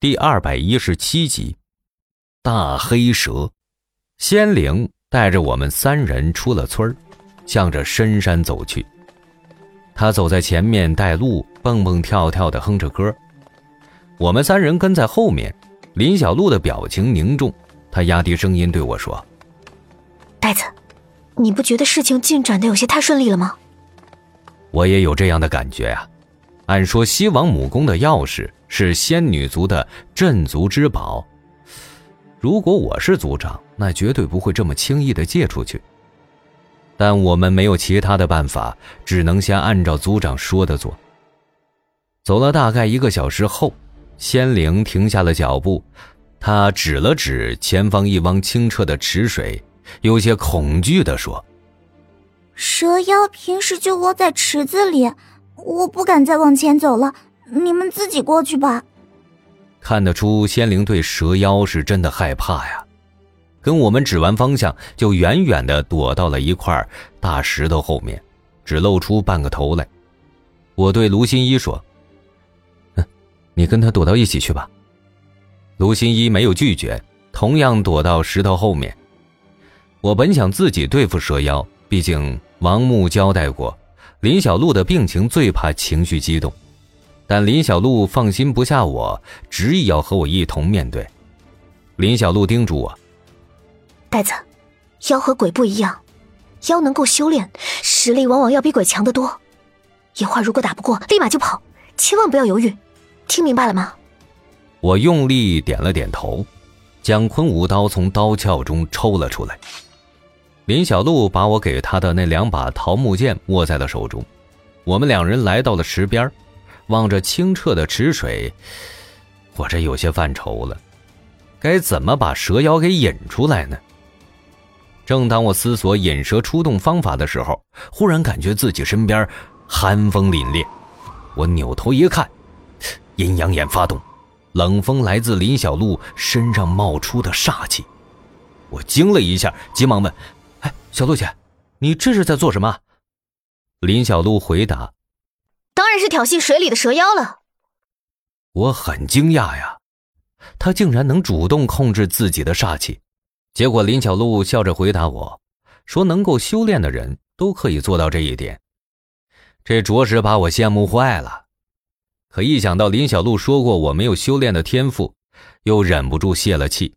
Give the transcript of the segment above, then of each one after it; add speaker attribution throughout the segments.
Speaker 1: 第二百一十七集，大黑蛇，仙灵带着我们三人出了村向着深山走去。他走在前面带路，蹦蹦跳跳的哼着歌。我们三人跟在后面。林小璐的表情凝重，她压低声音对我说：“
Speaker 2: 呆子，你不觉得事情进展的有些太顺利了吗？”
Speaker 1: 我也有这样的感觉啊。按说西王母宫的钥匙。是仙女族的镇族之宝。如果我是族长，那绝对不会这么轻易的借出去。但我们没有其他的办法，只能先按照族长说的做。走了大概一个小时后，仙灵停下了脚步，他指了指前方一汪清澈的池水，有些恐惧的说：“
Speaker 3: 蛇妖平时就窝在池子里，我不敢再往前走了。”你们自己过去吧。
Speaker 1: 看得出仙灵对蛇妖是真的害怕呀，跟我们指完方向，就远远的躲到了一块大石头后面，只露出半个头来。我对卢新一说：“，你跟他躲到一起去吧。”卢新一没有拒绝，同样躲到石头后面。我本想自己对付蛇妖，毕竟王木交代过，林小璐的病情最怕情绪激动。但林小璐放心不下我，执意要和我一同面对。林小璐叮嘱我：“
Speaker 2: 呆子，妖和鬼不一样，妖能够修炼，实力往往要比鬼强得多。一会儿如果打不过，立马就跑，千万不要犹豫。听明白了吗？”
Speaker 1: 我用力点了点头，将昆吾刀从刀鞘中抽了出来。林小璐把我给他的那两把桃木剑握在了手中，我们两人来到了池边望着清澈的池水，我这有些犯愁了，该怎么把蛇妖给引出来呢？正当我思索引蛇出洞方法的时候，忽然感觉自己身边寒风凛冽。我扭头一看，阴阳眼发动，冷风来自林小璐身上冒出的煞气。我惊了一下，急忙问：“哎，小璐姐，你这是在做什么？”林小璐回答。
Speaker 2: 当然是挑衅水里的蛇妖了。
Speaker 1: 我很惊讶呀，他竟然能主动控制自己的煞气。结果林小璐笑着回答我说：“能够修炼的人都可以做到这一点。”这着实把我羡慕坏了。可一想到林小璐说过我没有修炼的天赋，又忍不住泄了气。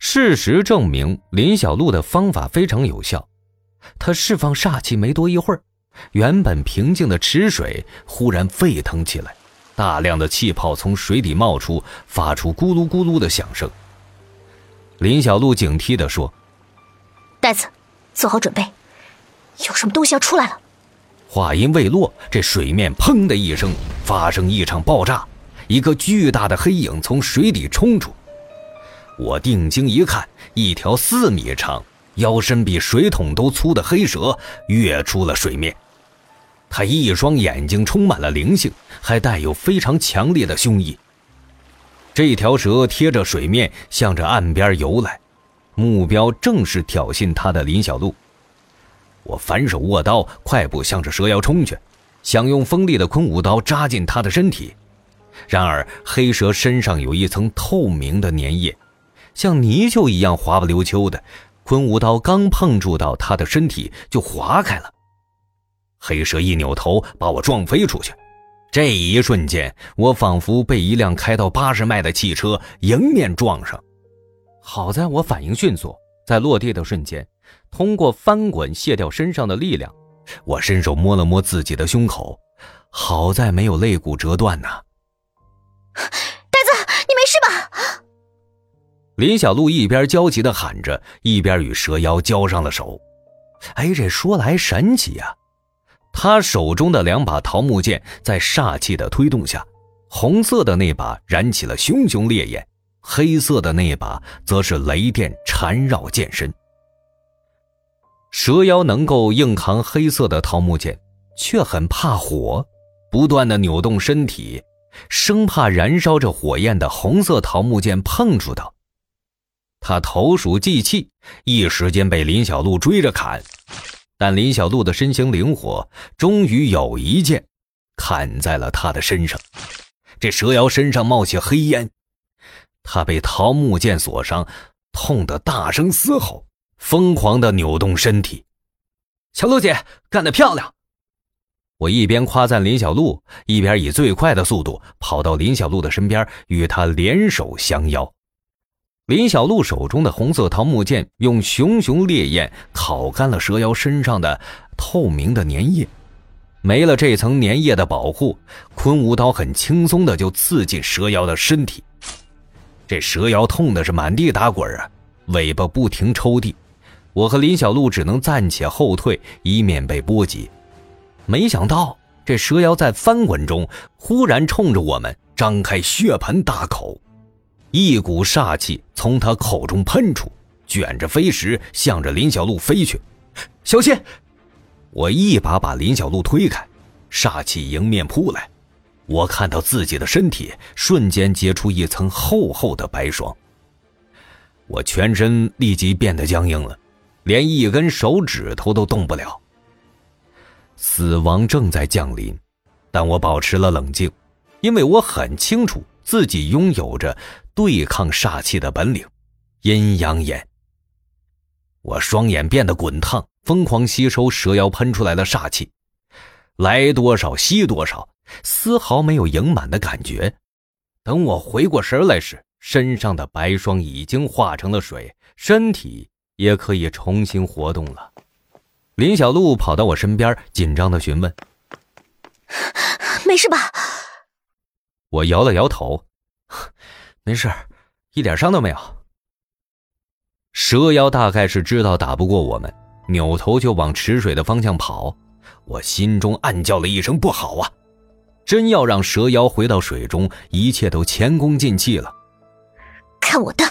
Speaker 1: 事实证明，林小璐的方法非常有效。他释放煞气没多一会儿。原本平静的池水忽然沸腾起来，大量的气泡从水底冒出，发出咕噜咕噜的响声。林小璐警惕地说：“
Speaker 2: 袋子，做好准备，有什么东西要出来了。”
Speaker 1: 话音未落，这水面砰的一声发生一场爆炸，一个巨大的黑影从水底冲出。我定睛一看，一条四米长。腰身比水桶都粗的黑蛇跃出了水面，他一双眼睛充满了灵性，还带有非常强烈的凶意。这条蛇贴着水面向着岸边游来，目标正是挑衅他的林小璐。我反手握刀，快步向着蛇妖冲去，想用锋利的昆吾刀扎进他的身体。然而，黑蛇身上有一层透明的粘液，像泥鳅一样滑不溜秋的。昆吾刀刚碰触到他的身体，就划开了。黑蛇一扭头，把我撞飞出去。这一瞬间，我仿佛被一辆开到八十迈的汽车迎面撞上。好在我反应迅速，在落地的瞬间，通过翻滚卸掉身上的力量。我伸手摸了摸自己的胸口，好在没有肋骨折断呐。呆子，你没事吧林小璐一边焦急地喊着，一边与蛇妖交上了手。哎，这说来神奇呀！他手中的两把桃木剑在煞气的推动下，红色的那把燃起了熊熊烈焰，黑色的那把则是雷电缠绕剑身。蛇妖能够硬扛黑色的桃木剑，却很怕火，不断的扭动身体，生怕燃烧着火焰的红色桃木剑碰触到。他投鼠忌器，一时间被林小璐追着砍，但林小璐的身形灵活，终于有一剑砍在了他的身上。这蛇妖身上冒起黑烟，他被桃木剑所伤，痛得大声嘶吼，疯狂的扭动身体。
Speaker 4: 小鹿姐干得漂亮！
Speaker 1: 我一边夸赞林小璐，一边以最快的速度跑到林小璐的身边，与她联手相邀。林小璐手中的红色桃木剑用熊熊烈焰烤干了蛇妖身上的透明的粘液，没了这层粘液的保护，昆吾刀很轻松的就刺进蛇妖的身体。这蛇妖痛的是满地打滚啊，尾巴不停抽地。我和林小璐只能暂且后退，以免被波及。没想到这蛇妖在翻滚中，忽然冲着我们张开血盆大口。一股煞气从他口中喷出，卷着飞石向着林小璐飞去。
Speaker 4: 小心！
Speaker 1: 我一把把林小璐推开，煞气迎面扑来。我看到自己的身体瞬间结出一层厚厚的白霜，我全身立即变得僵硬了，连一根手指头都动不了。死亡正在降临，但我保持了冷静，因为我很清楚自己拥有着。对抗煞气的本领，阴阳眼。我双眼变得滚烫，疯狂吸收蛇妖喷出来的煞气，来多少吸多少，丝毫没有盈满的感觉。等我回过神来时，身上的白霜已经化成了水，身体也可以重新活动了。林小璐跑到我身边，紧张的询问：“
Speaker 2: 没事吧？”
Speaker 1: 我摇了摇头。
Speaker 4: 没事，一点伤都没有。
Speaker 1: 蛇妖大概是知道打不过我们，扭头就往池水的方向跑。我心中暗叫了一声：“不好啊！”真要让蛇妖回到水中，一切都前功尽弃了。
Speaker 2: 看我的！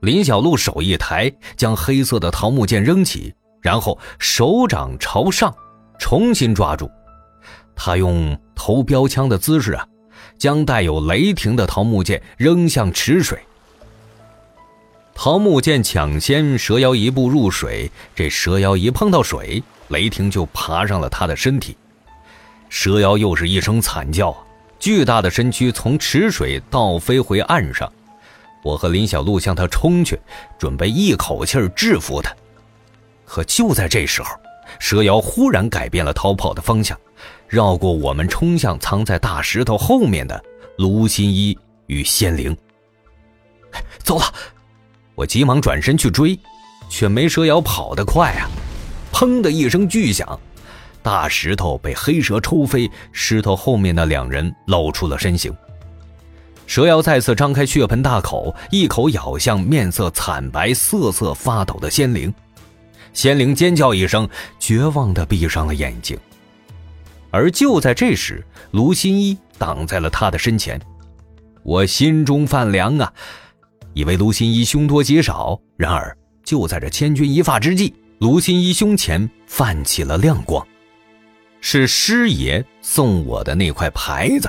Speaker 1: 林小璐手一抬，将黑色的桃木剑扔起，然后手掌朝上，重新抓住。他用投标枪的姿势啊！将带有雷霆的桃木剑扔向池水。桃木剑抢先蛇妖一步入水，这蛇妖一碰到水，雷霆就爬上了他的身体。蛇妖又是一声惨叫，巨大的身躯从池水倒飞回岸上。我和林小璐向他冲去，准备一口气制服他。可就在这时候，蛇妖忽然改变了逃跑的方向。绕过我们，冲向藏在大石头后面的卢新一与仙灵。
Speaker 4: 走了！
Speaker 1: 我急忙转身去追，却没蛇妖跑得快啊！砰的一声巨响，大石头被黑蛇抽飞，石头后面的两人露出了身形。蛇妖再次张开血盆大口，一口咬向面色惨白、瑟瑟发抖的仙灵。仙灵尖叫一声，绝望地闭上了眼睛。而就在这时，卢新一挡在了他的身前，我心中泛凉啊！以为卢新一凶多吉少，然而就在这千钧一发之际，卢新一胸前泛起了亮光，是师爷送我的那块牌子。